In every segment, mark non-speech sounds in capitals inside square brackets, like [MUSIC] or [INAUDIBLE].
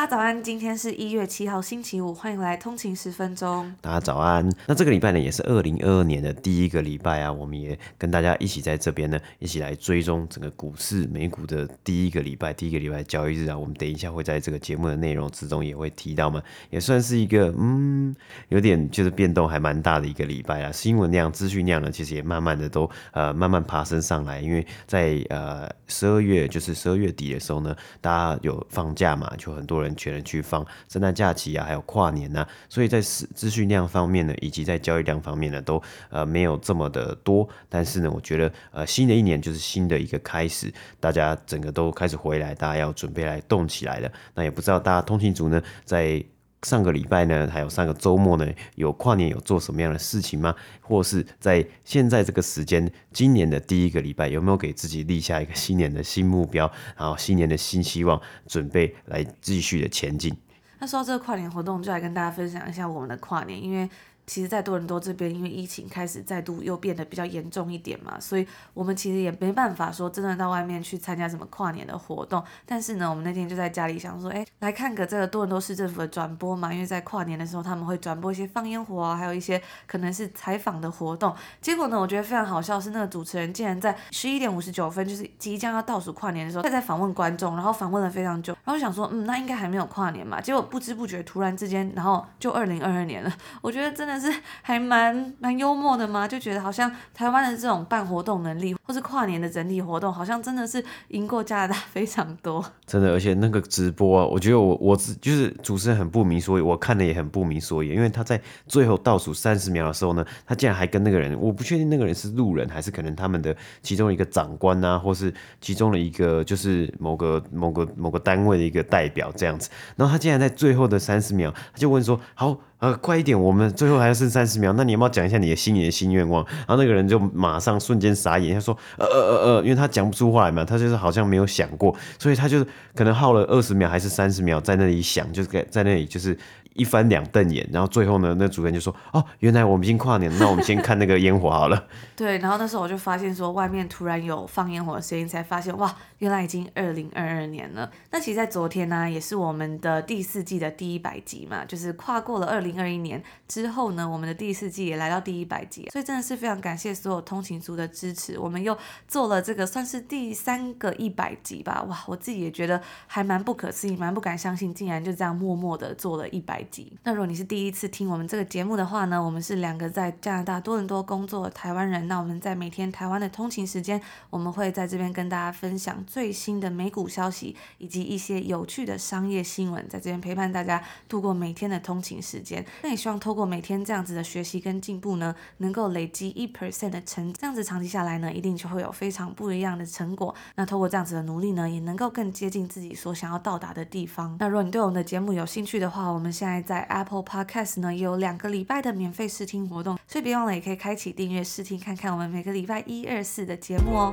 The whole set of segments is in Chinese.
大家早安，今天是一月七号星期五，欢迎来通勤十分钟。大家早安。那这个礼拜呢，也是二零二二年的第一个礼拜啊，我们也跟大家一起在这边呢，一起来追踪整个股市美股的第一个礼拜，第一个礼拜交易日啊。我们等一下会在这个节目的内容之中也会提到嘛，也算是一个嗯，有点就是变动还蛮大的一个礼拜啊。新闻量、资讯量呢，其实也慢慢的都呃慢慢爬升上来，因为在呃十二月就是十二月底的时候呢，大家有放假嘛，就很多。人全人去放圣诞假期啊，还有跨年呐、啊，所以在资资讯量方面呢，以及在交易量方面呢，都呃没有这么的多。但是呢，我觉得呃新的一年就是新的一个开始，大家整个都开始回来，大家要准备来动起来了。那也不知道大家通勤族呢，在上个礼拜呢，还有上个周末呢，有跨年有做什么样的事情吗？或是在现在这个时间，今年的第一个礼拜，有没有给自己立下一个新年的新目标，然后新年的新希望，准备来继续的前进？那说到这个跨年活动，就来跟大家分享一下我们的跨年，因为。其实，在多伦多这边，因为疫情开始再度又变得比较严重一点嘛，所以我们其实也没办法说真的到外面去参加什么跨年的活动。但是呢，我们那天就在家里想说，哎，来看个这个多伦多市政府的转播嘛，因为在跨年的时候他们会转播一些放烟火啊，还有一些可能是采访的活动。结果呢，我觉得非常好笑，是那个主持人竟然在十一点五十九分，就是即将要倒数跨年的时候，他在访问观众，然后访问了非常久。然后想说，嗯，那应该还没有跨年嘛。结果不知不觉，突然之间，然后就二零二二年了。[LAUGHS] 我觉得真的是 [LAUGHS] 还蛮。蛮幽默的嘛，就觉得好像台湾的这种办活动能力，或是跨年的整体活动，好像真的是赢过加拿大非常多。[LAUGHS] 真的，而且那个直播啊，我觉得我我就是主持人很不明所以，我看的也很不明所以，因为他在最后倒数三十秒的时候呢，他竟然还跟那个人，我不确定那个人是路人还是可能他们的其中一个长官啊，或是其中的一个就是某个某个某个单位的一个代表这样子，然后他竟然在最后的三十秒，他就问说好。呃，快一点，我们最后还剩三十秒，那你有没有讲一下你的新年的新愿望？然后那个人就马上瞬间傻眼，他说，呃呃呃呃，因为他讲不出话来嘛，他就是好像没有想过，所以他就可能耗了二十秒还是三十秒在那里想，就是在那里就是。一翻两瞪眼，然后最后呢，那主人就说：“哦，原来我们已经跨年了，那我们先看那个烟火好了。[LAUGHS] ” [LAUGHS] 对，然后那时候我就发现说，外面突然有放烟火的声音，才发现哇，原来已经二零二二年了。那其实，在昨天呢、啊，也是我们的第四季的第一百集嘛，就是跨过了二零二一年之后呢，我们的第四季也来到第一百集，所以真的是非常感谢所有通勤族的支持。我们又做了这个算是第三个一百集吧，哇，我自己也觉得还蛮不可思议，蛮不敢相信，竟然就这样默默的做了一百。那如果你是第一次听我们这个节目的话呢，我们是两个在加拿大多伦多工作的台湾人。那我们在每天台湾的通勤时间，我们会在这边跟大家分享最新的美股消息，以及一些有趣的商业新闻，在这边陪伴大家度过每天的通勤时间。那也希望透过每天这样子的学习跟进步呢，能够累积一 percent 的成，这样子长期下来呢，一定就会有非常不一样的成果。那透过这样子的努力呢，也能够更接近自己所想要到达的地方。那如果你对我们的节目有兴趣的话，我们现在。Apple Podcast 呢，也有两个礼拜的免费试听活动，所以别忘了也可以开启订阅试听，看看我们每个礼拜一、二、四的节目哦。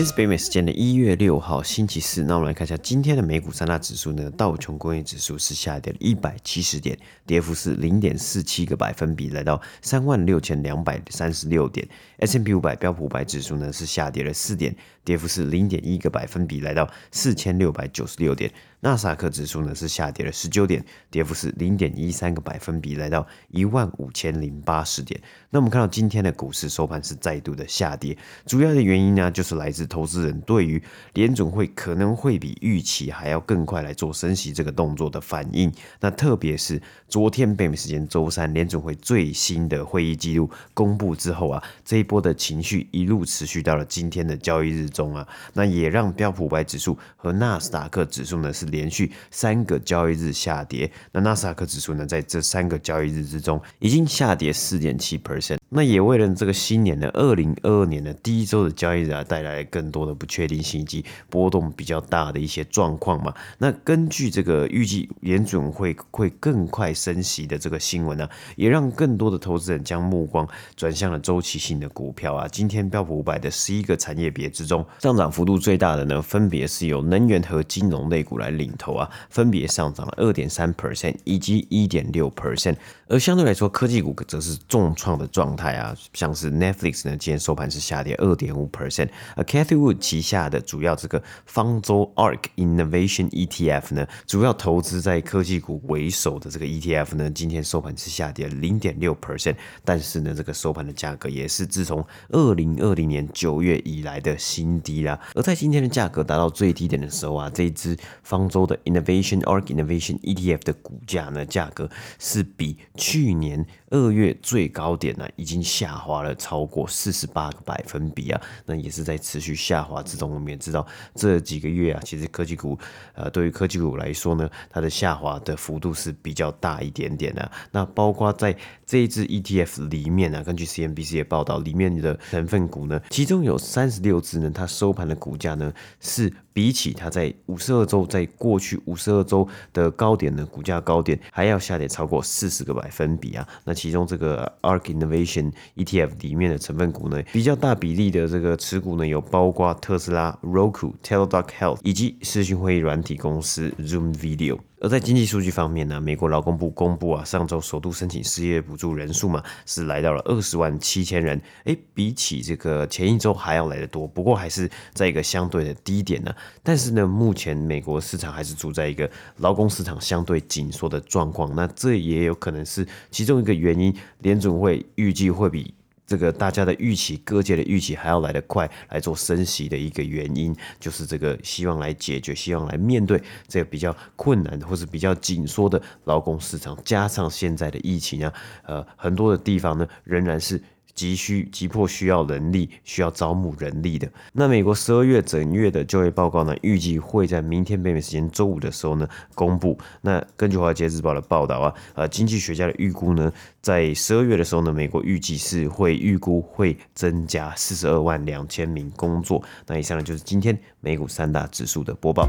今天是北美时间的一月六号星期四，那我们来看一下今天的美股三大指数呢。道琼工业指数是下跌了一百七十点，跌幅是零点四七个百分比，来到三万六千两百三十六点。S&P 五百标普五百指数呢是下跌了四点，跌幅是零点一个百分比，来到四千六百九十六点。纳斯达克指数呢是下跌了十九点，跌幅是零点一三个百分比，来到一万五千零八十点。那我们看到今天的股市收盘是再度的下跌，主要的原因呢就是来自投资人对于联准会可能会比预期还要更快来做升息这个动作的反应。那特别是昨天北美时间周三联准会最新的会议记录公布之后啊，这一波的情绪一路持续到了今天的交易日中啊，那也让标普五百指数和纳斯达克指数呢是。连续三个交易日下跌，那纳斯达克指数呢，在这三个交易日之中，已经下跌四点七 percent。那也为了这个新年的二零二二年的第一周的交易日啊，带来更多的不确定性以及波动比较大的一些状况嘛。那根据这个预计联准会会更快升息的这个新闻呢、也让更多的投资人将目光转向了周期性的股票啊。今天标普五百的十一个产业别之中，上涨幅度最大的呢，分别是由能源和金融类股来领头啊，分别上涨了二点三 percent 以及一点六 percent。而相对来说，科技股则是重创的状态啊，像是 Netflix 呢，今天收盘是下跌二点五 percent，而 Cathy Wood 旗下的主要这个方舟 ARK Innovation ETF 呢，主要投资在科技股为首的这个 ETF 呢，今天收盘是下跌零点六 percent，但是呢，这个收盘的价格也是自从二零二零年九月以来的新低啦。而在今天的价格达到最低点的时候啊，这一支方舟的 Innovation ARK Innovation ETF 的股价呢，价格是比去年二月最高点呢，已经下滑了超过四十八个百分比啊，那也是在持续下滑之中。我们也知道这几个月啊，其实科技股，呃，对于科技股来说呢，它的下滑的幅度是比较大一点点的。那包括在这一支 ETF 里面呢，根据 CNBC 的报道，里面的成分股呢，其中有三十六只呢，它收盘的股价呢是。比起它在五十二周，在过去五十二周的高点呢，股价高点还要下跌超过四十个百分比啊。那其中这个 ARK Innovation ETF 里面的成分股呢，比较大比例的这个持股呢，有包括特斯拉、Roku、Teladoc Health 以及视讯会议软体公司 Zoom Video。而在经济数据方面呢，美国劳工部公布啊，上周首度申请失业补助人数嘛，是来到了二十万七千人，诶，比起这个前一周还要来得多，不过还是在一个相对的低点呢。但是呢，目前美国市场还是处在一个劳工市场相对紧缩的状况，那这也有可能是其中一个原因，联准会预计会比。这个大家的预期，各界的预期还要来得快，来做升息的一个原因，就是这个希望来解决，希望来面对这个比较困难或是比较紧缩的劳工市场，加上现在的疫情啊，呃，很多的地方呢仍然是。急需急迫需要人力，需要招募人力的。那美国十二月整月的就业报告呢，预计会在明天北美时间周五的时候呢公布。那根据华尔街日报的报道啊，呃，经济学家的预估呢，在十二月的时候呢，美国预计是会预估会增加四十二万两千名工作。那以上呢就是今天美股三大指数的播报。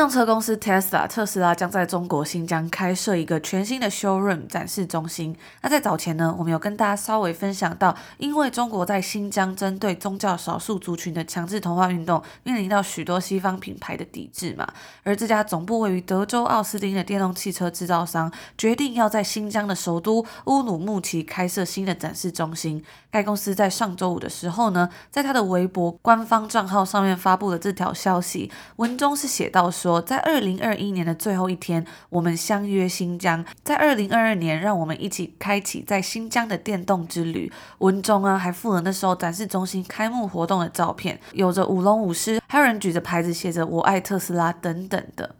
动车公司 Tesla 特斯拉将在中国新疆开设一个全新的 showroom 展示中心。那在早前呢，我们有跟大家稍微分享到，因为中国在新疆针对宗教少数族群的强制同化运动，面临到许多西方品牌的抵制嘛。而这家总部位于德州奥斯汀的电动汽车制造商，决定要在新疆的首都乌鲁木齐开设新的展示中心。该公司在上周五的时候呢，在他的微博官方账号上面发布了这条消息，文中是写到说，在二零二一年的最后一天，我们相约新疆，在二零二二年，让我们一起开启在新疆的电动之旅。文中啊，还附了那时候展示中心开幕活动的照片，有着舞龙舞狮，还有人举着牌子写着“我爱特斯拉”等等的。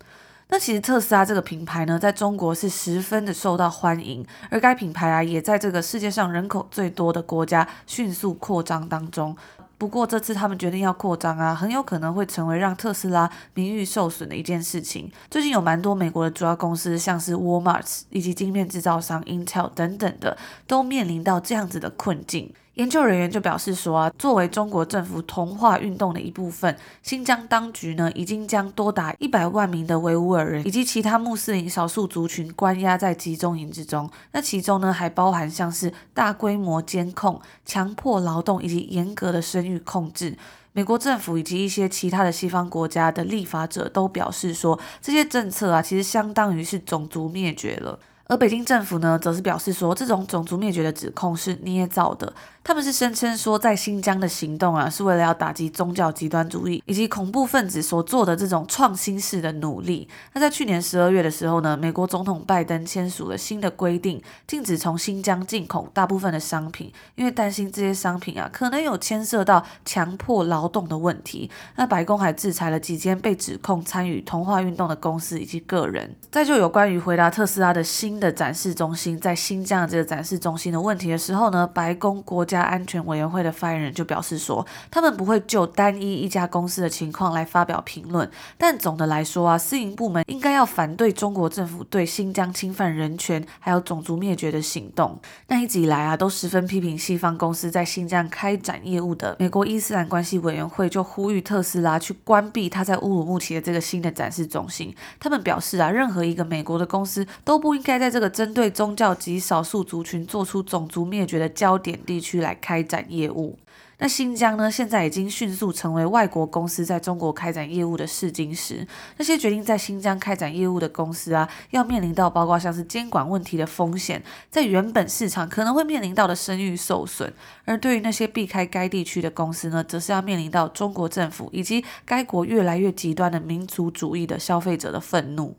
那其实特斯拉这个品牌呢，在中国是十分的受到欢迎，而该品牌啊，也在这个世界上人口最多的国家迅速扩张当中。不过这次他们决定要扩张啊，很有可能会成为让特斯拉名誉受损的一件事情。最近有蛮多美国的主要公司，像是 Walmart 以及晶片制造商 Intel 等等的，都面临到这样子的困境。研究人员就表示说啊，作为中国政府同化运动的一部分，新疆当局呢已经将多达一百万名的维吾尔人以及其他穆斯林少数族群关押在集中营之中。那其中呢还包含像是大规模监控、强迫劳动以及严格的生育控制。美国政府以及一些其他的西方国家的立法者都表示说，这些政策啊其实相当于是种族灭绝了。而北京政府呢，则是表示说，这种种族灭绝的指控是捏造的。他们是声称说，在新疆的行动啊，是为了要打击宗教极端主义以及恐怖分子所做的这种创新式的努力。那在去年十二月的时候呢，美国总统拜登签署了新的规定，禁止从新疆进口大部分的商品，因为担心这些商品啊，可能有牵涉到强迫劳动的问题。那白宫还制裁了几间被指控参与同化运动的公司以及个人。再就有关于回答特斯拉的新的展示中心在新疆的这个展示中心的问题的时候呢，白宫国家安全委员会的发言人就表示说，他们不会就单一一家公司的情况来发表评论，但总的来说啊，私营部门应该要反对中国政府对新疆侵犯人权还有种族灭绝的行动。那一直以来啊，都十分批评西方公司在新疆开展业务的美国伊斯兰关系委员会就呼吁特斯拉去关闭他在乌鲁木齐的这个新的展示中心。他们表示啊，任何一个美国的公司都不应该在这个针对宗教及少数族群做出种族灭绝的焦点地区来开展业务。那新疆呢，现在已经迅速成为外国公司在中国开展业务的试金石。那些决定在新疆开展业务的公司啊，要面临到包括像是监管问题的风险，在原本市场可能会面临到的声誉受损。而对于那些避开该地区的公司呢，则是要面临到中国政府以及该国越来越极端的民族主义的消费者的愤怒。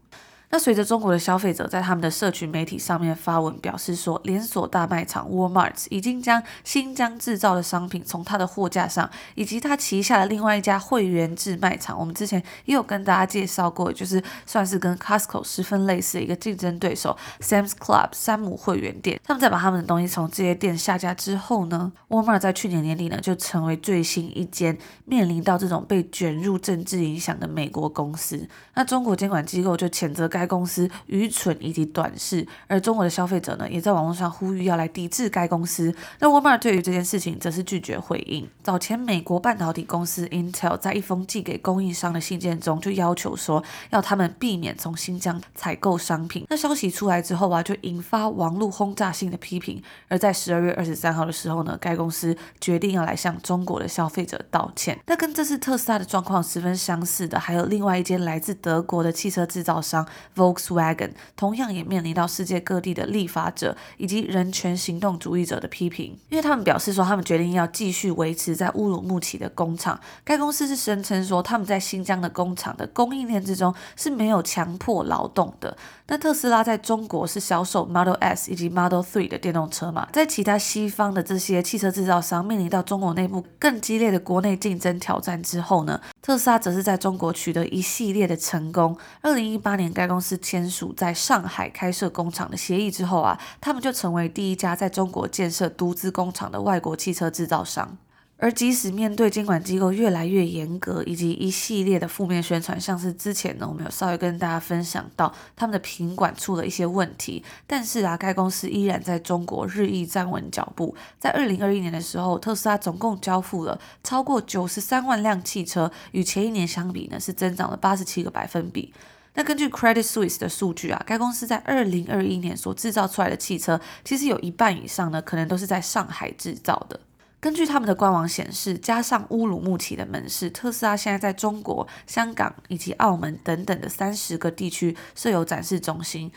那随着中国的消费者在他们的社群媒体上面发文表示说，连锁大卖场 Walmart 已经将新疆制造的商品从它的货架上，以及它旗下的另外一家会员制卖场，我们之前也有跟大家介绍过，就是算是跟 Costco 十分类似的一个竞争对手 Sam's Club 山姆会员店，他们在把他们的东西从这些店下架之后呢，Walmart 在去年年底呢就成为最新一间面临到这种被卷入政治影响的美国公司。那中国监管机构就谴责该。该公司愚蠢以及短视，而中国的消费者呢，也在网络上呼吁要来抵制该公司。那沃尔玛对于这件事情则是拒绝回应。早前，美国半导体公司 Intel 在一封寄给供应商的信件中，就要求说要他们避免从新疆采购商品。那消息出来之后啊，就引发网络轰炸性的批评。而在十二月二十三号的时候呢，该公司决定要来向中国的消费者道歉。那跟这次特斯拉的状况十分相似的，还有另外一间来自德国的汽车制造商。Volkswagen 同样也面临到世界各地的立法者以及人权行动主义者的批评，因为他们表示说，他们决定要继续维持在乌鲁木齐的工厂。该公司是声称说，他们在新疆的工厂的供应链之中是没有强迫劳动的。那特斯拉在中国是销售 Model S 以及 Model 3的电动车嘛，在其他西方的这些汽车制造商面临到中国内部更激烈的国内竞争挑战之后呢，特斯拉则是在中国取得一系列的成功。二零一八年，该公司签署在上海开设工厂的协议之后啊，他们就成为第一家在中国建设独资工厂的外国汽车制造商。而即使面对监管机构越来越严格，以及一系列的负面宣传，像是之前呢，我们有稍微跟大家分享到他们的品管出了一些问题，但是啊，该公司依然在中国日益站稳脚步。在二零二一年的时候，特斯拉总共交付了超过九十三万辆汽车，与前一年相比呢，是增长了八十七个百分比。那根据 Credit Suisse 的数据啊，该公司在二零二一年所制造出来的汽车，其实有一半以上呢，可能都是在上海制造的。根据他们的官网显示，加上乌鲁木齐的门市，特斯拉现在在中国、香港以及澳门等等的三十个地区设有展示中心。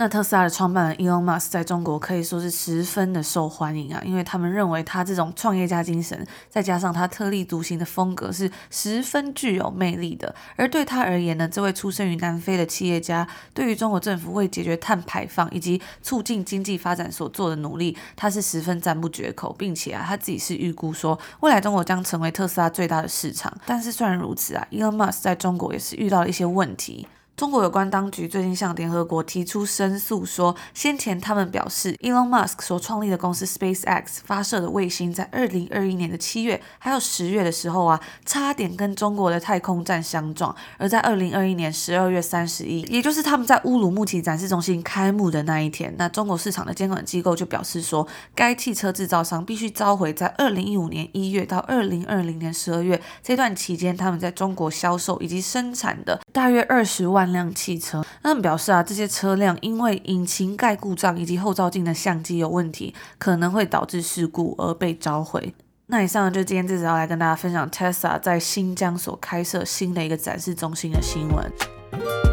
那特斯拉的创办人 Elon Musk 在中国可以说是十分的受欢迎啊，因为他们认为他这种创业家精神，再加上他特立独行的风格是十分具有魅力的。而对他而言呢，这位出生于南非的企业家，对于中国政府为解决碳排放以及促进经济发展所做的努力，他是十分赞不绝口，并且啊，他自己是预估说，未来中国将成为特斯拉最大的市场。但是虽然如此啊，Elon Musk 在中国也是遇到了一些问题。中国有关当局最近向联合国提出申诉，说先前他们表示，Elon Musk 所创立的公司 SpaceX 发射的卫星在二零二一年的七月还有十月的时候啊，差点跟中国的太空站相撞。而在二零二一年十二月三十一，也就是他们在乌鲁木齐展示中心开幕的那一天，那中国市场的监管机构就表示说，该汽车制造商必须召回在二零一五年一月到二零二零年十二月这段期间他们在中国销售以及生产的大约二十万辆汽车，他们表示啊，这些车辆因为引擎盖故障以及后照镜的相机有问题，可能会导致事故而被召回。那以上就今天这次要来跟大家分享 Tesla 在新疆所开设新的一个展示中心的新闻。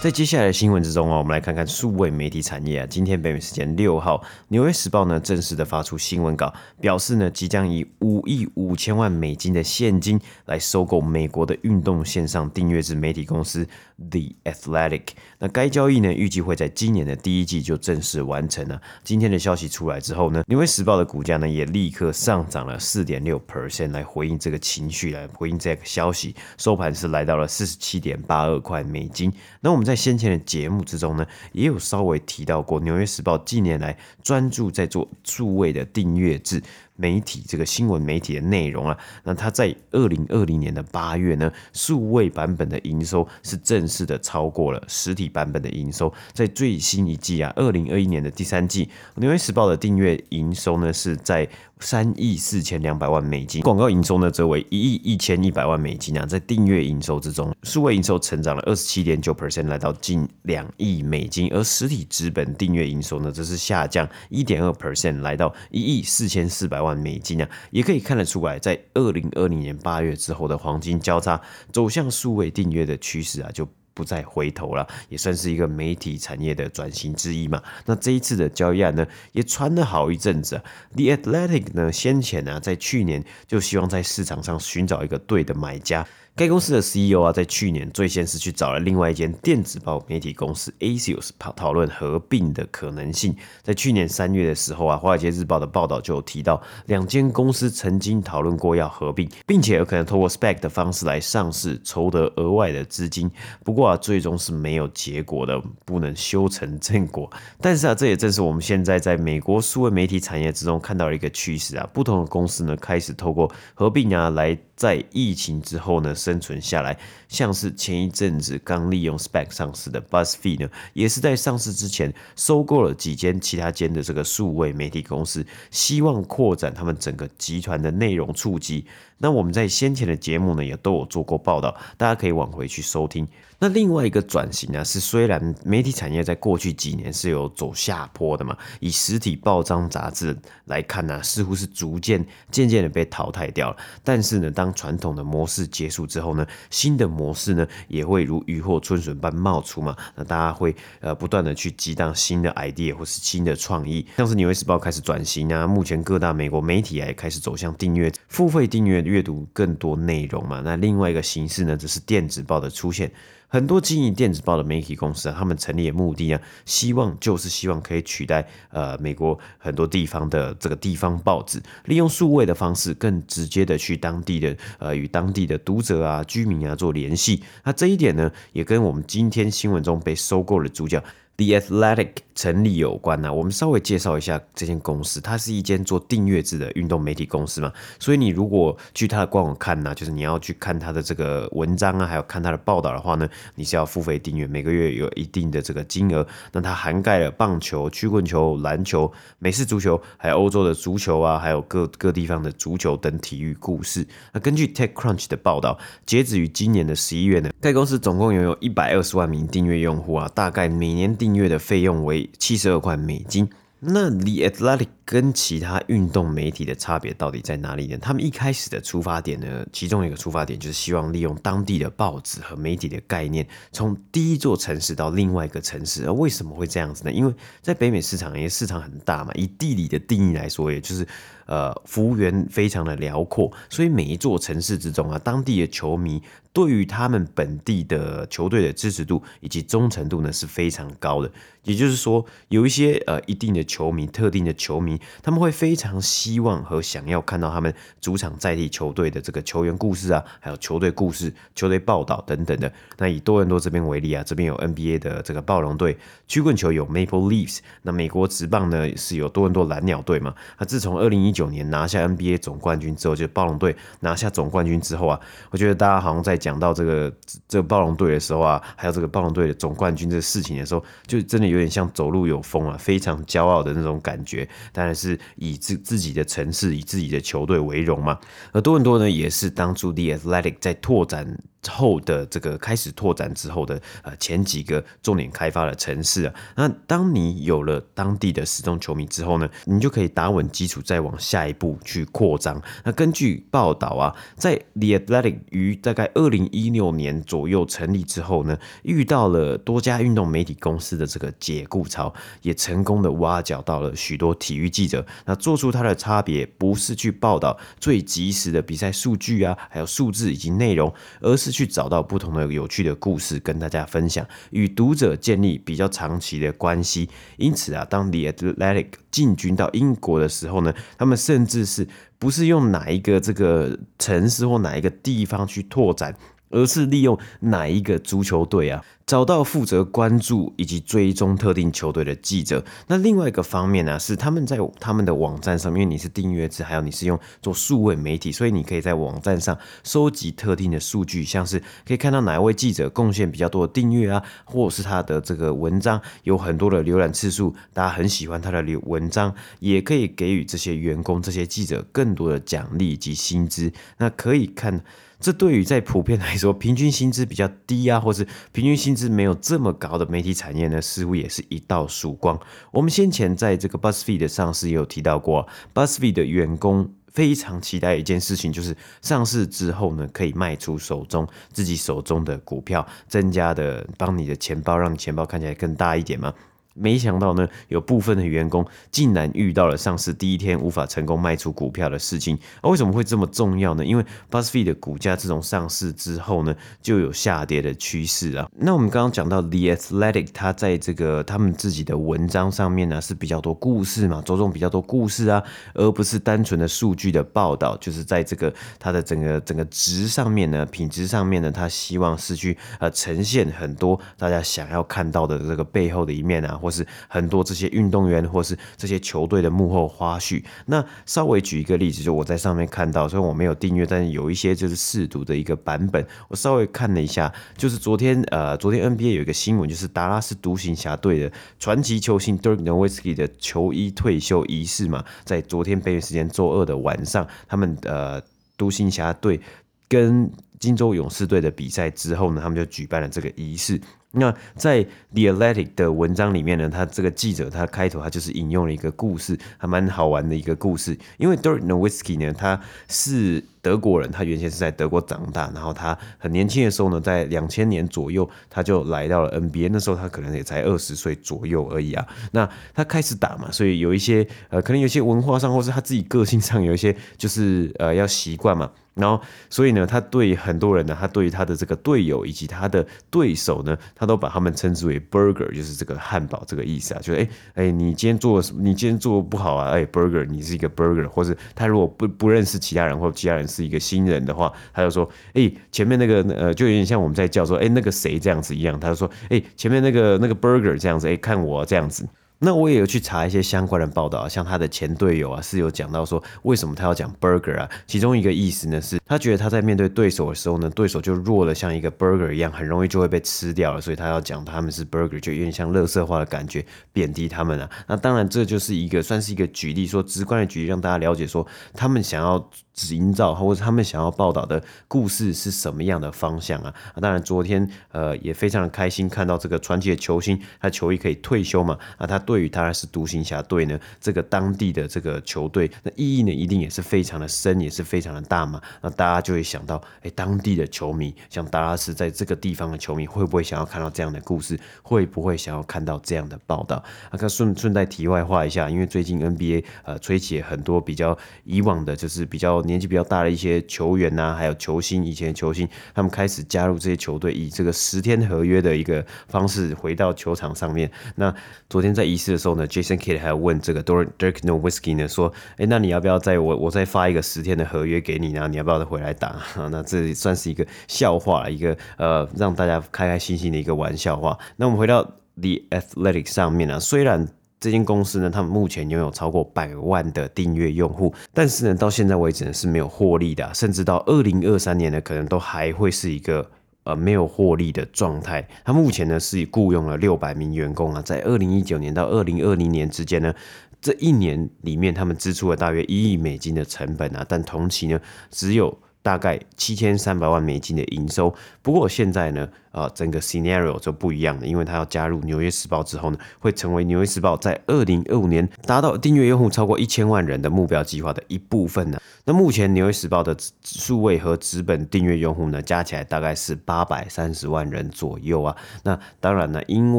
在接下来的新闻之中啊，我们来看看数位媒体产业啊。今天北美时间六号，《纽约时报》呢正式的发出新闻稿，表示呢即将以五亿五千万美金的现金来收购美国的运动线上订阅制媒体公司 The Athletic。那该交易呢预计会在今年的第一季就正式完成了。今天的消息出来之后呢，《纽约时报》的股价呢也立刻上涨了四点六 percent 来回应这个情绪，来回应这个消息，收盘是来到了四十七点八二块美金。那我们在先前的节目之中呢，也有稍微提到过，《纽约时报》近年来专注在做数位的订阅制。媒体这个新闻媒体的内容啊，那它在二零二零年的八月呢，数位版本的营收是正式的超过了实体版本的营收。在最新一季啊，二零二一年的第三季，《纽约时报》的订阅营收呢是在三亿四千两百万美金，广告营收呢则为一亿一千一百万美金啊。在订阅营收之中，数位营收成长了二十七点九 percent，来到近两亿美金，而实体纸本订阅营收呢则是下降一点二 percent，来到一亿四千四百万美金啊。也可以看得出来，在二零二零年八月之后的黄金交叉，走向数位订阅的趋势啊，就。不再回头了，也算是一个媒体产业的转型之一嘛。那这一次的交易案呢，也传了好一阵子啊。The Athletic 呢，先前呢，在去年就希望在市场上寻找一个对的买家。该公司的 CEO 啊，在去年最先是去找了另外一间电子报媒体公司 Asios 讨讨论合并的可能性。在去年三月的时候啊，《华尔街日报》的报道就有提到，两间公司曾经讨论过要合并，并且有可能透过 SPAC 的方式来上市，筹得额外的资金。不过啊，最终是没有结果的，不能修成正果。但是啊，这也正是我们现在在美国数位媒体产业之中看到的一个趋势啊，不同的公司呢，开始透过合并啊来。在疫情之后呢，生存下来，像是前一阵子刚利用 Spec 上市的 BuzzFeed 呢，也是在上市之前收购了几间其他间的这个数位媒体公司，希望扩展他们整个集团的内容触及。那我们在先前的节目呢，也都有做过报道，大家可以往回去收听。那另外一个转型呢，是虽然媒体产业在过去几年是有走下坡的嘛，以实体报章杂志来看呢，似乎是逐渐渐渐的被淘汰掉了。但是呢，当传统的模式结束之后呢，新的模式呢也会如雨后春笋般冒出嘛。那大家会呃不断的去激荡新的 idea 或是新的创意，像是纽约时报开始转型啊，目前各大美国媒体也开始走向订阅、付费订阅，阅读更多内容嘛。那另外一个形式呢，则是电子报的出现。很多经营电子报的媒体公司啊，他们成立的目的啊，希望就是希望可以取代呃美国很多地方的这个地方报纸，利用数位的方式，更直接的去当地的呃与当地的读者啊、居民啊做联系。那这一点呢，也跟我们今天新闻中被收购的主角。The Athletic 成立有关呢、我们稍微介绍一下这间公司，它是一间做订阅制的运动媒体公司嘛，所以你如果去它的官网看呢、就是你要去看它的这个文章啊，还有看它的报道的话呢，你是要付费订阅，每个月有一定的这个金额。那它涵盖了棒球、曲棍球、篮球、美式足球，还有欧洲的足球啊，还有各各地方的足球等体育故事。那根据 TechCrunch 的报道，截止于今年的十一月呢，该公司总共拥有一百二十万名订阅用户啊，大概每年订阅的费用为七十二块美金。那 The Athletic 跟其他运动媒体的差别到底在哪里呢？他们一开始的出发点呢，其中一个出发点就是希望利用当地的报纸和媒体的概念，从第一座城市到另外一个城市。而为什么会这样子呢？因为在北美市场，因为市场很大嘛，以地理的定义来说，也就是呃，幅员非常的辽阔，所以每一座城市之中啊，当地的球迷。对于他们本地的球队的支持度以及忠诚度呢，是非常高的。也就是说，有一些呃一定的球迷、特定的球迷，他们会非常希望和想要看到他们主场在地球队的这个球员故事啊，还有球队故事、球队报道等等的。那以多伦多这边为例啊，这边有 NBA 的这个暴龙队，曲棍球有 Maple Leafs，那美国职棒呢是有多伦多蓝鸟队嘛。那自从二零一九年拿下 NBA 总冠军之后，就暴龙队拿下总冠军之后啊，我觉得大家好像在。讲到这个这个暴龙队的时候啊，还有这个暴龙队的总冠军这个事情的时候，就真的有点像走路有风啊，非常骄傲的那种感觉。但还是以自自己的城市、以自己的球队为荣嘛。而多伦多呢，也是当初 The Athletic 在拓展。后的这个开始拓展之后的呃前几个重点开发的城市啊，那当你有了当地的死忠球迷之后呢，你就可以打稳基础，再往下一步去扩张。那根据报道啊，在 The Athletic 于大概二零一六年左右成立之后呢，遇到了多家运动媒体公司的这个解雇潮，也成功的挖角到了许多体育记者。那做出它的差别，不是去报道最及时的比赛数据啊，还有数字以及内容，而是去找到不同的有趣的故事跟大家分享，与读者建立比较长期的关系。因此啊，当 The Atlantic 进军到英国的时候呢，他们甚至是不是用哪一个这个城市或哪一个地方去拓展？而是利用哪一个足球队啊，找到负责关注以及追踪特定球队的记者。那另外一个方面呢，是他们在他们的网站上面，因为你是订阅制，还有你是用做数位媒体，所以你可以在网站上收集特定的数据，像是可以看到哪一位记者贡献比较多的订阅啊，或者是他的这个文章有很多的浏览次数，大家很喜欢他的流文章，也可以给予这些员工、这些记者更多的奖励以及薪资。那可以看。这对于在普遍来说，平均薪资比较低啊，或是平均薪资没有这么高的媒体产业呢，似乎也是一道曙光。我们先前在这个 BuzzFeed 的上市也有提到过，BuzzFeed 的员工非常期待一件事情，就是上市之后呢，可以卖出手中自己手中的股票，增加的帮你的钱包，让你钱包看起来更大一点嘛。没想到呢，有部分的员工竟然遇到了上市第一天无法成功卖出股票的事情。啊为什么会这么重要呢？因为 BuzzFeed 的股价自从上市之后呢，就有下跌的趋势啊。那我们刚刚讲到 The Athletic，它在这个他们自己的文章上面呢，是比较多故事嘛，着重比较多故事啊，而不是单纯的数据的报道。就是在这个它的整个整个值上面呢，品质上面呢，它希望是去呃呈现很多大家想要看到的这个背后的一面啊。或是很多这些运动员，或是这些球队的幕后花絮。那稍微举一个例子，就我在上面看到，虽然我没有订阅，但是有一些就是试读的一个版本。我稍微看了一下，就是昨天呃，昨天 NBA 有一个新闻，就是达拉斯独行侠队的传奇球星 Dirk Nowitzki 的球衣退休仪式嘛，在昨天北京时间周二的晚上，他们呃独行侠队跟金州勇士队的比赛之后呢，他们就举办了这个仪式。那在 The Athletic 的文章里面呢，他这个记者他开头他就是引用了一个故事，还蛮好玩的一个故事。因为 Dirk Nowitzki 呢，他是德国人，他原先是在德国长大，然后他很年轻的时候呢，在两千年左右他就来到了 NBA，那时候他可能也才二十岁左右而已啊。那他开始打嘛，所以有一些呃，可能有些文化上或是他自己个性上有一些就是呃要习惯嘛。然后所以呢，他对很多人呢，他对于他的这个队友以及他的对手呢。他都把他们称之为 burger，就是这个汉堡这个意思啊，就是哎哎，你今天做你今天做不好啊，哎 burger，你是一个 burger，或是他如果不不认识其他人，或其他人是一个新人的话，他就说哎前面那个呃就有点像我们在叫说哎那个谁这样子一样，他就说哎前面那个那个 burger 这样子，哎看我这样子。那我也有去查一些相关的报道，像他的前队友啊是有讲到说，为什么他要讲 burger 啊？其中一个意思呢是，他觉得他在面对对手的时候呢，对手就弱了，像一个 burger 一样，很容易就会被吃掉了，所以他要讲他们是 burger，就有点像乐色化的感觉，贬低他们啊。那当然这就是一个算是一个举例，说直观的举例，让大家了解说他们想要营造或者他们想要报道的故事是什么样的方向啊？啊，当然昨天呃也非常的开心看到这个传奇的球星，他球衣可以退休嘛，啊他。对于他是独行侠队呢，这个当地的这个球队，那意义呢一定也是非常的深，也是非常的大嘛。那大家就会想到，哎，当地的球迷，像达拉斯在这个地方的球迷，会不会想要看到这样的故事？会不会想要看到这样的报道？啊，顺顺带题外话一下，因为最近 NBA 呃吹起很多比较以往的，就是比较年纪比较大的一些球员呐、啊，还有球星，以前的球星，他们开始加入这些球队，以这个十天合约的一个方式回到球场上面。那昨天在一。的时候呢，Jason Kidd 还要问这个 Dirk Nowitzki 呢，说，哎，那你要不要再我我再发一个十天的合约给你呢？你要不要再回来打？[LAUGHS] 那这算是一个笑话，一个呃让大家开开心心的一个玩笑话。那我们回到 The Athletic 上面呢，虽然这间公司呢，他们目前拥有超过百万的订阅用户，但是呢，到现在为止呢是没有获利的，甚至到二零二三年呢，可能都还会是一个。呃，没有获利的状态。他目前呢是雇佣了六百名员工啊，在二零一九年到二零二零年之间呢，这一年里面他们支出了大约一亿美金的成本啊，但同期呢只有大概七千三百万美金的营收。不过现在呢。啊，整个 scenario 就不一样了，因为他要加入《纽约时报》之后呢，会成为《纽约时报》在二零二五年达到订阅用户超过一千万人的目标计划的一部分呢。那目前《纽约时报》的数位和纸本订阅用户呢，加起来大概是八百三十万人左右啊。那当然呢，因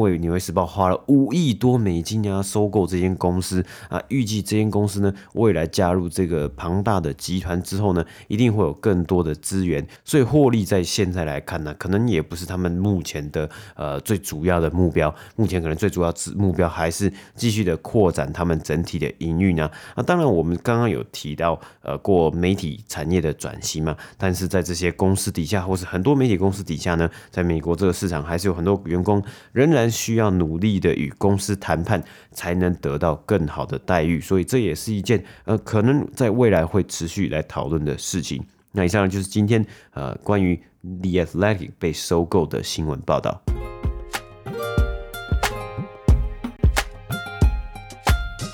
为《纽约时报》花了五亿多美金啊，收购这间公司啊，预计这间公司呢，未来加入这个庞大的集团之后呢，一定会有更更多的资源，所以获利在现在来看呢，可能也不是他们目前的呃最主要的目标。目前可能最主要目标还是继续的扩展他们整体的营运啊。那当然，我们刚刚有提到呃过媒体产业的转型嘛，但是在这些公司底下，或是很多媒体公司底下呢，在美国这个市场，还是有很多员工仍然需要努力的与公司谈判，才能得到更好的待遇。所以这也是一件呃可能在未来会持续来讨论的事情。那以上就是今天呃关于 The Athletic 被收购的新闻报道。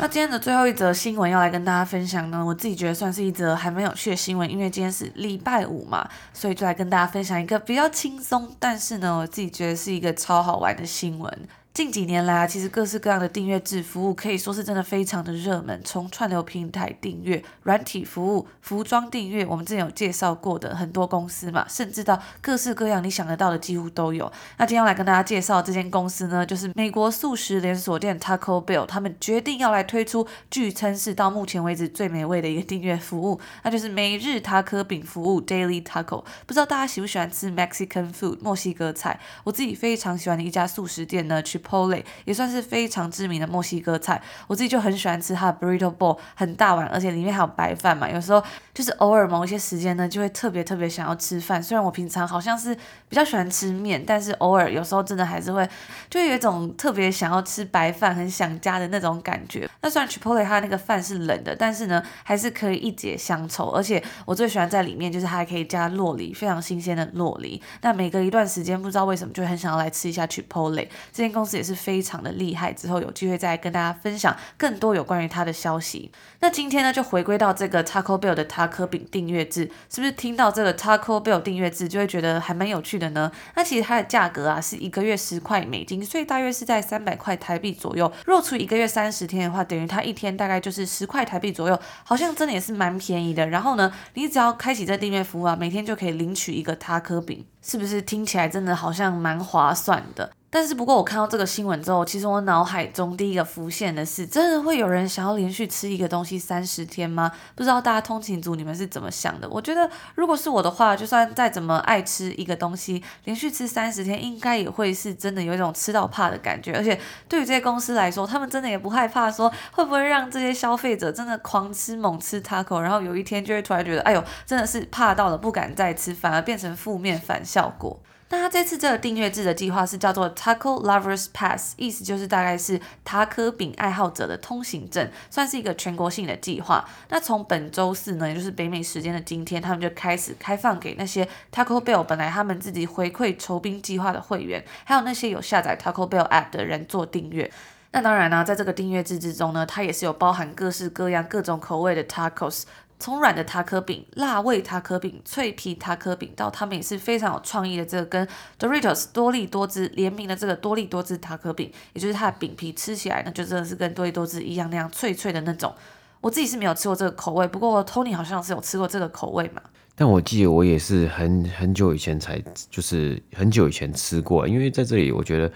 那今天的最后一则新闻要来跟大家分享呢，我自己觉得算是一则还蛮有趣的新闻，因为今天是礼拜五嘛，所以就来跟大家分享一个比较轻松，但是呢，我自己觉得是一个超好玩的新闻。近几年来啊，其实各式各样的订阅制服务可以说是真的非常的热门，从串流平台订阅、软体服务、服装订阅，我们之前有介绍过的很多公司嘛，甚至到各式各样你想得到的几乎都有。那今天要来跟大家介绍这间公司呢，就是美国素食连锁店 Taco Bell，他们决定要来推出据称是到目前为止最美味的一个订阅服务，那就是每日塔可饼服务 Daily Taco。不知道大家喜不喜欢吃 Mexican food 墨西哥菜？我自己非常喜欢的一家素食店呢，去。Chipotle 也算是非常知名的墨西哥菜，我自己就很喜欢吃它的 Burrito Bowl，很大碗，而且里面还有白饭嘛。有时候就是偶尔某一些时间呢，就会特别特别想要吃饭。虽然我平常好像是比较喜欢吃面，但是偶尔有时候真的还是会，就有一种特别想要吃白饭，很想家的那种感觉。那虽然 Chipotle 它那个饭是冷的，但是呢，还是可以一解乡愁。而且我最喜欢在里面就是它还可以加洛梨，非常新鲜的洛梨。那每隔一段时间，不知道为什么就很想要来吃一下 Chipotle 这间公司。也是非常的厉害，之后有机会再跟大家分享更多有关于它的消息。那今天呢，就回归到这个 Taco Bell 的塔可饼订阅制，是不是听到这个 Taco Bell 订阅制就会觉得还蛮有趣的呢？那其实它的价格啊是一个月十块美金，所以大约是在三百块台币左右。若除一个月三十天的话，等于它一天大概就是十块台币左右，好像真的也是蛮便宜的。然后呢，你只要开启这订阅服务啊，每天就可以领取一个塔可饼，是不是听起来真的好像蛮划算的？但是不过，我看到这个新闻之后，其实我脑海中第一个浮现的是，真的会有人想要连续吃一个东西三十天吗？不知道大家通勤族你们是怎么想的？我觉得如果是我的话，就算再怎么爱吃一个东西，连续吃三十天，应该也会是真的有一种吃到怕的感觉。而且对于这些公司来说，他们真的也不害怕说会不会让这些消费者真的狂吃猛吃 taco，然后有一天就会突然觉得，哎呦，真的是怕到了不敢再吃，反而变成负面反效果。那他这次这个订阅制的计划是叫做 Taco Lovers Pass，意思就是大概是塔可饼爱好者的通行证，算是一个全国性的计划。那从本周四呢，也就是北美时间的今天，他们就开始开放给那些 Taco Bell 本来他们自己回馈酬宾计划的会员，还有那些有下载 Taco Bell App 的人做订阅。那当然呢，在这个订阅制之中呢，它也是有包含各式各样各种口味的 Tacos。从软的塔可饼、辣味塔可饼、脆皮塔可饼，到他们也是非常有创意的这个跟 Doritos 多力多汁联名的这个多力多汁塔可饼，也就是它的饼皮吃起来呢，就真的是跟多力多汁一样那样脆脆的那种。我自己是没有吃过这个口味，不过 Tony 好像是有吃过这个口味嘛。但我记得我也是很很久以前才，就是很久以前吃过，因为在这里我觉得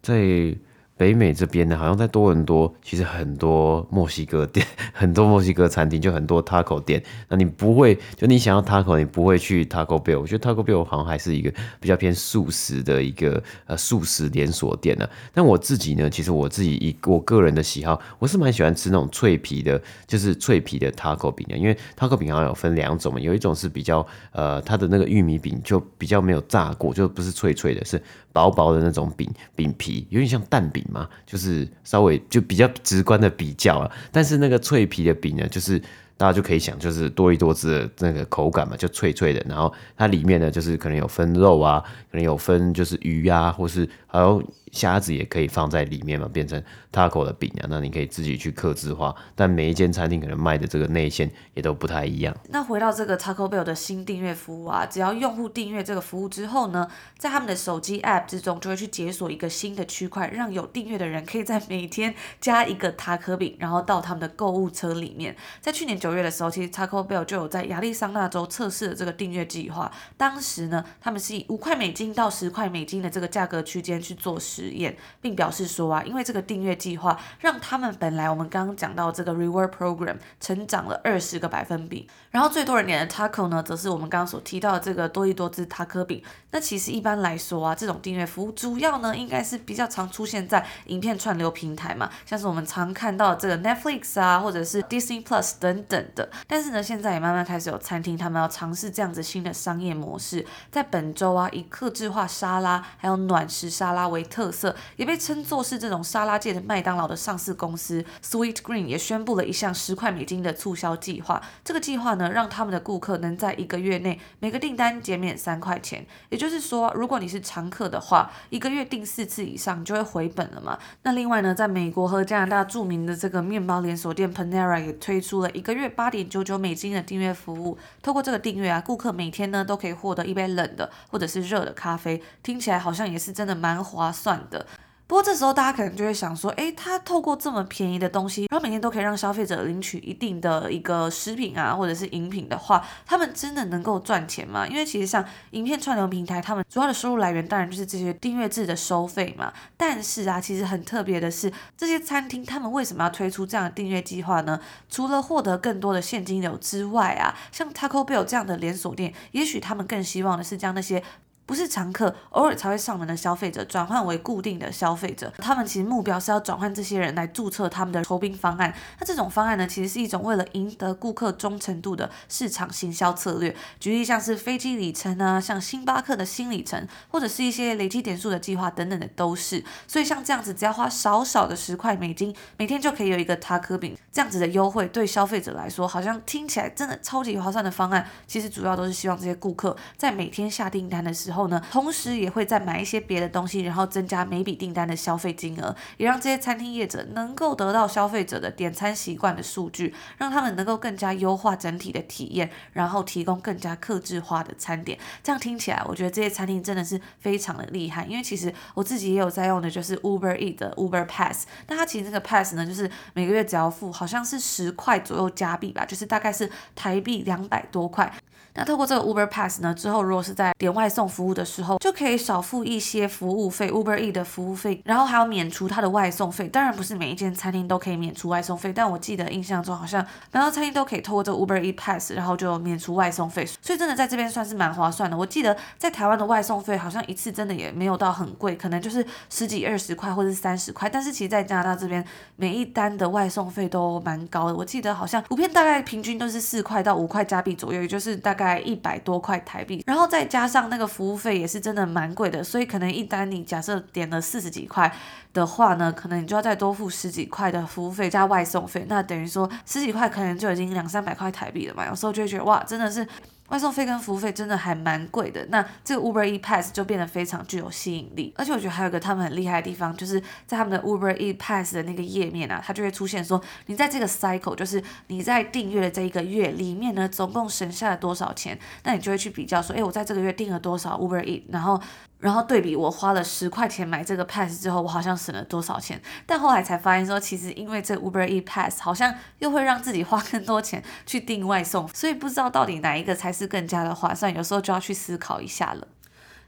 在。北美这边呢，好像在多伦多，其实很多墨西哥店，[LAUGHS] 很多墨西哥餐厅，就很多 taco 店。那你不会，就你想要 taco，你不会去 Taco Bell。我觉得 Taco Bell 好像还是一个比较偏素食的一个呃素食连锁店呢。但我自己呢，其实我自己以我个人的喜好，我是蛮喜欢吃那种脆皮的，就是脆皮的 taco 饼的。因为 taco 饼好像有分两种嘛，有一种是比较呃它的那个玉米饼就比较没有炸过，就不是脆脆的，是薄薄的那种饼饼皮，有点像蛋饼。嘛，就是稍微就比较直观的比较啊，但是那个脆皮的饼呢，就是大家就可以想，就是多一多汁的那个口感嘛，就脆脆的，然后它里面呢，就是可能有分肉啊，可能有分就是鱼啊，或是还有。虾子也可以放在里面嘛，变成 taco 的饼啊，那你可以自己去刻字化。但每一间餐厅可能卖的这个内馅也都不太一样。那回到这个 Taco Bell 的新订阅服务啊，只要用户订阅这个服务之后呢，在他们的手机 App 之中就会去解锁一个新的区块，让有订阅的人可以在每天加一个塔可饼，然后到他们的购物车里面。在去年九月的时候，其实 Taco Bell 就有在亚利桑那州测试了这个订阅计划。当时呢，他们是以五块美金到十块美金的这个价格区间去做实实验，并表示说啊，因为这个订阅计划让他们本来我们刚刚讲到这个 Reward Program 成长了二十个百分比。然后最多人点的 Taco 呢，则是我们刚刚所提到的这个多益多姿塔可饼。那其实一般来说啊，这种订阅服务主要呢，应该是比较常出现在影片串流平台嘛，像是我们常看到这个 Netflix 啊，或者是 Disney Plus 等等的。但是呢，现在也慢慢开始有餐厅，他们要尝试这样子新的商业模式。在本周啊，以客制化沙拉还有暖食沙拉为特色，也被称作是这种沙拉界的麦当劳的上市公司 Sweetgreen 也宣布了一项十块美金的促销计划。这个计划呢，让他们的顾客能在一个月内每个订单减免三块钱。也就是说，如果你是常客的话，一个月订四次以上，你就会回本了嘛。那另外呢，在美国和加拿大著名的这个面包连锁店 Panera 也推出了一个月八点九九美金的订阅服务。透过这个订阅啊，顾客每天呢都可以获得一杯冷的或者是热的咖啡，听起来好像也是真的蛮划算的。不过这时候大家可能就会想说，诶，他透过这么便宜的东西，然后每天都可以让消费者领取一定的一个食品啊，或者是饮品的话，他们真的能够赚钱吗？因为其实像影片串流平台，他们主要的收入来源当然就是这些订阅制的收费嘛。但是啊，其实很特别的是，这些餐厅他们为什么要推出这样的订阅计划呢？除了获得更多的现金流之外啊，像 Taco Bell 这样的连锁店，也许他们更希望的是将那些。不是常客，偶尔才会上门的消费者转换为固定的消费者。他们其实目标是要转换这些人来注册他们的酬宾方案。那这种方案呢，其实是一种为了赢得顾客忠诚度的市场行销策略。举例像是飞机里程啊，像星巴克的新里程，或者是一些累积点数的计划等等的都是。所以像这样子，只要花少少的十块美金，每天就可以有一个塔可饼这样子的优惠，对消费者来说，好像听起来真的超级划算的方案。其实主要都是希望这些顾客在每天下订单的时候。后呢，同时也会再买一些别的东西，然后增加每笔订单的消费金额，也让这些餐厅业者能够得到消费者的点餐习惯的数据，让他们能够更加优化整体的体验，然后提供更加客制化的餐点。这样听起来，我觉得这些餐厅真的是非常的厉害。因为其实我自己也有在用的，就是 Uber Eat 的 Uber Pass。那它其实这个 Pass 呢，就是每个月只要付好像是十块左右加币吧，就是大概是台币两百多块。那透过这个 Uber Pass 呢，之后如果是在点外送服务的时候，就可以少付一些服务费，Uber E 的服务费，然后还要免除它的外送费。当然不是每一间餐厅都可以免除外送费，但我记得印象中好像蛮多餐厅都可以透过这个 Uber E Pass，然后就免除外送费。所以真的在这边算是蛮划算的。我记得在台湾的外送费好像一次真的也没有到很贵，可能就是十几二十块或者是三十块。但是其实在加拿大这边，每一单的外送费都蛮高的。我记得好像普遍大概平均都是四块到五块加币左右，也就是大概。在一百多块台币，然后再加上那个服务费也是真的蛮贵的，所以可能一单你假设点了四十几块的话呢，可能你就要再多付十几块的服务费加外送费，那等于说十几块可能就已经两三百块台币了嘛，有时候就会觉得哇，真的是。外送费跟服务费真的还蛮贵的，那这个 Uber E Pass 就变得非常具有吸引力。而且我觉得还有一个他们很厉害的地方，就是在他们的 Uber E Pass 的那个页面啊，它就会出现说，你在这个 cycle，就是你在订阅的这一个月里面呢，总共省下了多少钱，那你就会去比较说，哎，我在这个月订了多少 Uber E，然后。然后对比我花了十块钱买这个 pass 之后，我好像省了多少钱？但后来才发现说，其实因为这 Uber E Pass 好像又会让自己花更多钱去订外送，所以不知道到底哪一个才是更加的划算，有时候就要去思考一下了。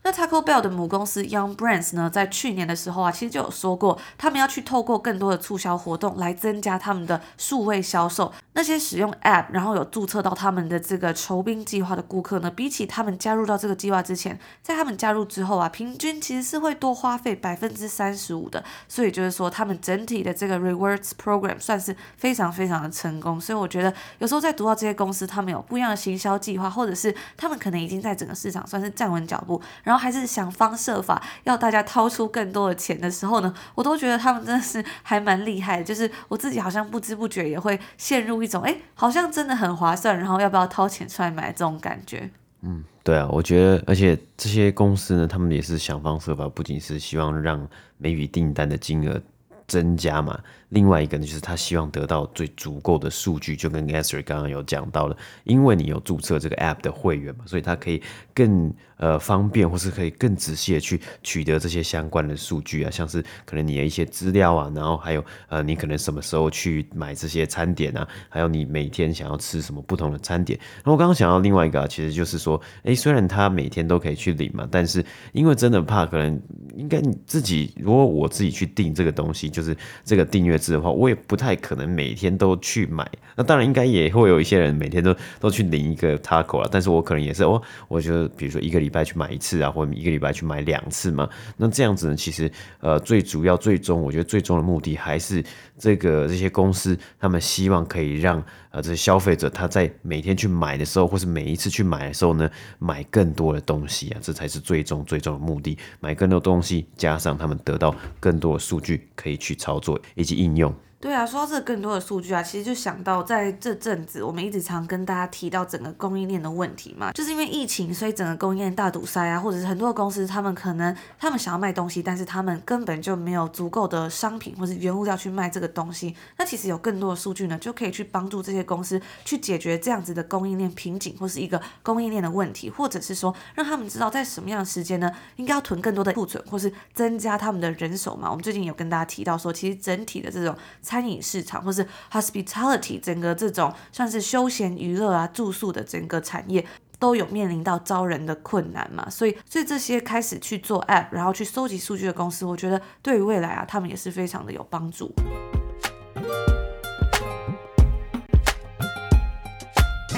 那 Taco Bell 的母公司 Young Brands 呢，在去年的时候啊，其实就有说过，他们要去透过更多的促销活动来增加他们的数位销售。那些使用 App 然后有注册到他们的这个酬宾计划的顾客呢，比起他们加入到这个计划之前，在他们加入之后啊，平均其实是会多花费百分之三十五的。所以就是说，他们整体的这个 Rewards Program 算是非常非常的成功。所以我觉得有时候在读到这些公司他们有不一样的行销计划，或者是他们可能已经在整个市场算是站稳脚步，然后。还是想方设法要大家掏出更多的钱的时候呢，我都觉得他们真的是还蛮厉害的。就是我自己好像不知不觉也会陷入一种，哎，好像真的很划算，然后要不要掏钱出来买这种感觉。嗯，对啊，我觉得，而且这些公司呢，他们也是想方设法，不仅是希望让每笔订单的金额增加嘛，另外一个呢，就是他希望得到最足够的数据，就跟 Esther 刚刚有讲到了，因为你有注册这个 App 的会员嘛，所以他可以更呃方便，或是可以更仔细的去取得这些相关的数据啊，像是可能你的一些资料啊，然后还有呃你可能什么时候去买这些餐点啊，还有你每天想要吃什么不同的餐点。然后我刚刚想到另外一个啊，其实就是说，哎，虽然他每天都可以去领嘛，但是因为真的怕可能应该你自己，如果我自己去订这个东西，就是这个订阅制的话，我也不太可能每天都去买。那当然应该也会有一些人每天都都去领一个 taco 了，但是我可能也是哦，我就比如说一个礼拜去买一次啊，或者一个礼拜去买两次嘛。那这样子呢，其实呃最主要最终我觉得最终的目的还是这个这些公司他们希望可以让呃这些消费者他在每天去买的时候，或是每一次去买的时候呢，买更多的东西啊，这才是最终最终的目的，买更多东西，加上他们得到更多的数据可以去操作以及应用。对啊，说到这更多的数据啊，其实就想到在这阵子，我们一直常跟大家提到整个供应链的问题嘛，就是因为疫情，所以整个供应链大堵塞啊，或者是很多公司他们可能他们想要卖东西，但是他们根本就没有足够的商品或是原物料去卖这个东西。那其实有更多的数据呢，就可以去帮助这些公司去解决这样子的供应链瓶颈或是一个供应链的问题，或者是说让他们知道在什么样的时间呢，应该要囤更多的库存，或是增加他们的人手嘛。我们最近有跟大家提到说，其实整体的这种。餐饮市场，或是 hospitality 整个这种算是休闲娱乐啊、住宿的整个产业，都有面临到招人的困难嘛，所以，所以这些开始去做 app，然后去收集数据的公司，我觉得对于未来啊，他们也是非常的有帮助。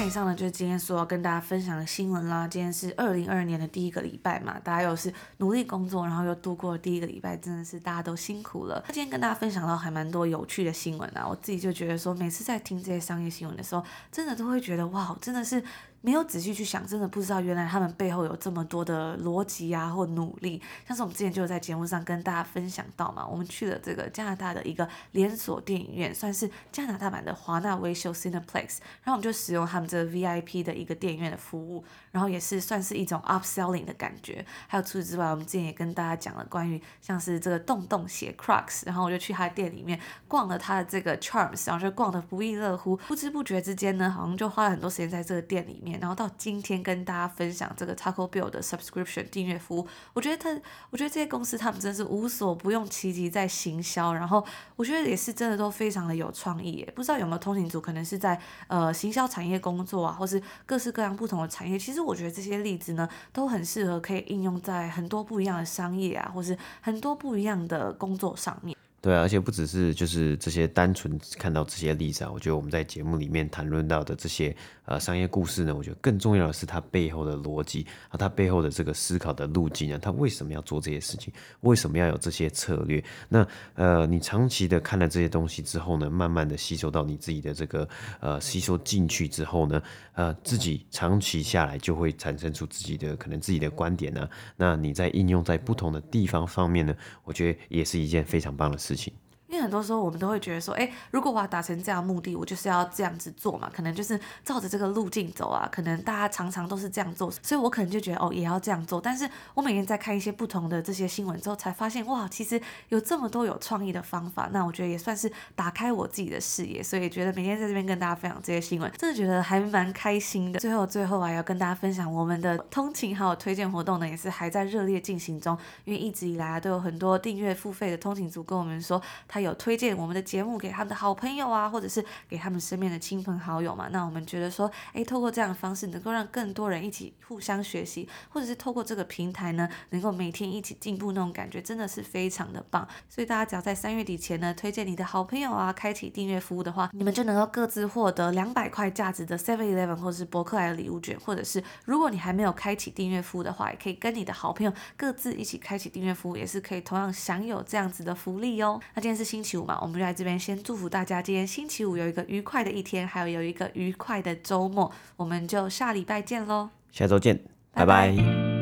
以上呢，就是今天所要跟大家分享的新闻啦。今天是二零二二年的第一个礼拜嘛，大家又是努力工作，然后又度过了第一个礼拜，真的是大家都辛苦了。那今天跟大家分享到还蛮多有趣的新闻啊，我自己就觉得说，每次在听这些商业新闻的时候，真的都会觉得哇，真的是。没有仔细去想，真的不知道原来他们背后有这么多的逻辑啊，或努力。像是我们之前就有在节目上跟大家分享到嘛，我们去了这个加拿大的一个连锁电影院，算是加拿大版的华纳威秀 Cineplex，然后我们就使用他们这个 VIP 的一个电影院的服务，然后也是算是一种 upselling 的感觉。还有除此之外，我们之前也跟大家讲了关于像是这个洞洞鞋 Crocs，然后我就去他的店里面逛了他的这个 Charms，然后就逛得不亦乐乎。不知不觉之间呢，好像就花了很多时间在这个店里面。然后到今天跟大家分享这个 Taco Bell 的 subscription 订阅服务，我觉得他，我觉得这些公司他们真是无所不用其极在行销，然后我觉得也是真的都非常的有创意耶。不知道有没有通勤族可能是在呃行销产业工作啊，或是各式各样不同的产业。其实我觉得这些例子呢，都很适合可以应用在很多不一样的商业啊，或是很多不一样的工作上面。对，而且不只是就是这些单纯看到这些例子啊，我觉得我们在节目里面谈论到的这些呃商业故事呢，我觉得更重要的是它背后的逻辑啊，它背后的这个思考的路径啊，它为什么要做这些事情，为什么要有这些策略？那呃，你长期的看了这些东西之后呢，慢慢的吸收到你自己的这个呃吸收进去之后呢，呃，自己长期下来就会产生出自己的可能自己的观点呢、那你在应用在不同的地方方面呢，我觉得也是一件非常棒的事。事情。因为很多时候我们都会觉得说，哎，如果我要达成这样的目的，我就是要这样子做嘛，可能就是照着这个路径走啊，可能大家常常都是这样做，所以我可能就觉得哦，也要这样做。但是我每天在看一些不同的这些新闻之后，才发现哇，其实有这么多有创意的方法。那我觉得也算是打开我自己的视野，所以觉得每天在这边跟大家分享这些新闻，真的觉得还蛮开心的。最后最后啊，要跟大家分享我们的通勤还有推荐活动呢，也是还在热烈进行中。因为一直以来啊，都有很多订阅付费的通勤族跟我们说，他有推荐我们的。节目给他们的好朋友啊，或者是给他们身边的亲朋好友嘛。那我们觉得说，诶，透过这样的方式，能够让更多人一起互相学习，或者是透过这个平台呢，能够每天一起进步，那种感觉真的是非常的棒。所以大家只要在三月底前呢，推荐你的好朋友啊，开启订阅服务的话，你们就能够各自获得两百块价值的 Seven Eleven 或者是博客来的礼物券，或者是如果你还没有开启订阅服务的话，也可以跟你的好朋友各自一起开启订阅服务，也是可以同样享有这样子的福利哦。那今天是星期五嘛，我们就在这边先祝福大家今天星期五有一个愉快的一天，还有有一个愉快的周末，我们就下礼拜见喽，下周见，拜拜。拜拜。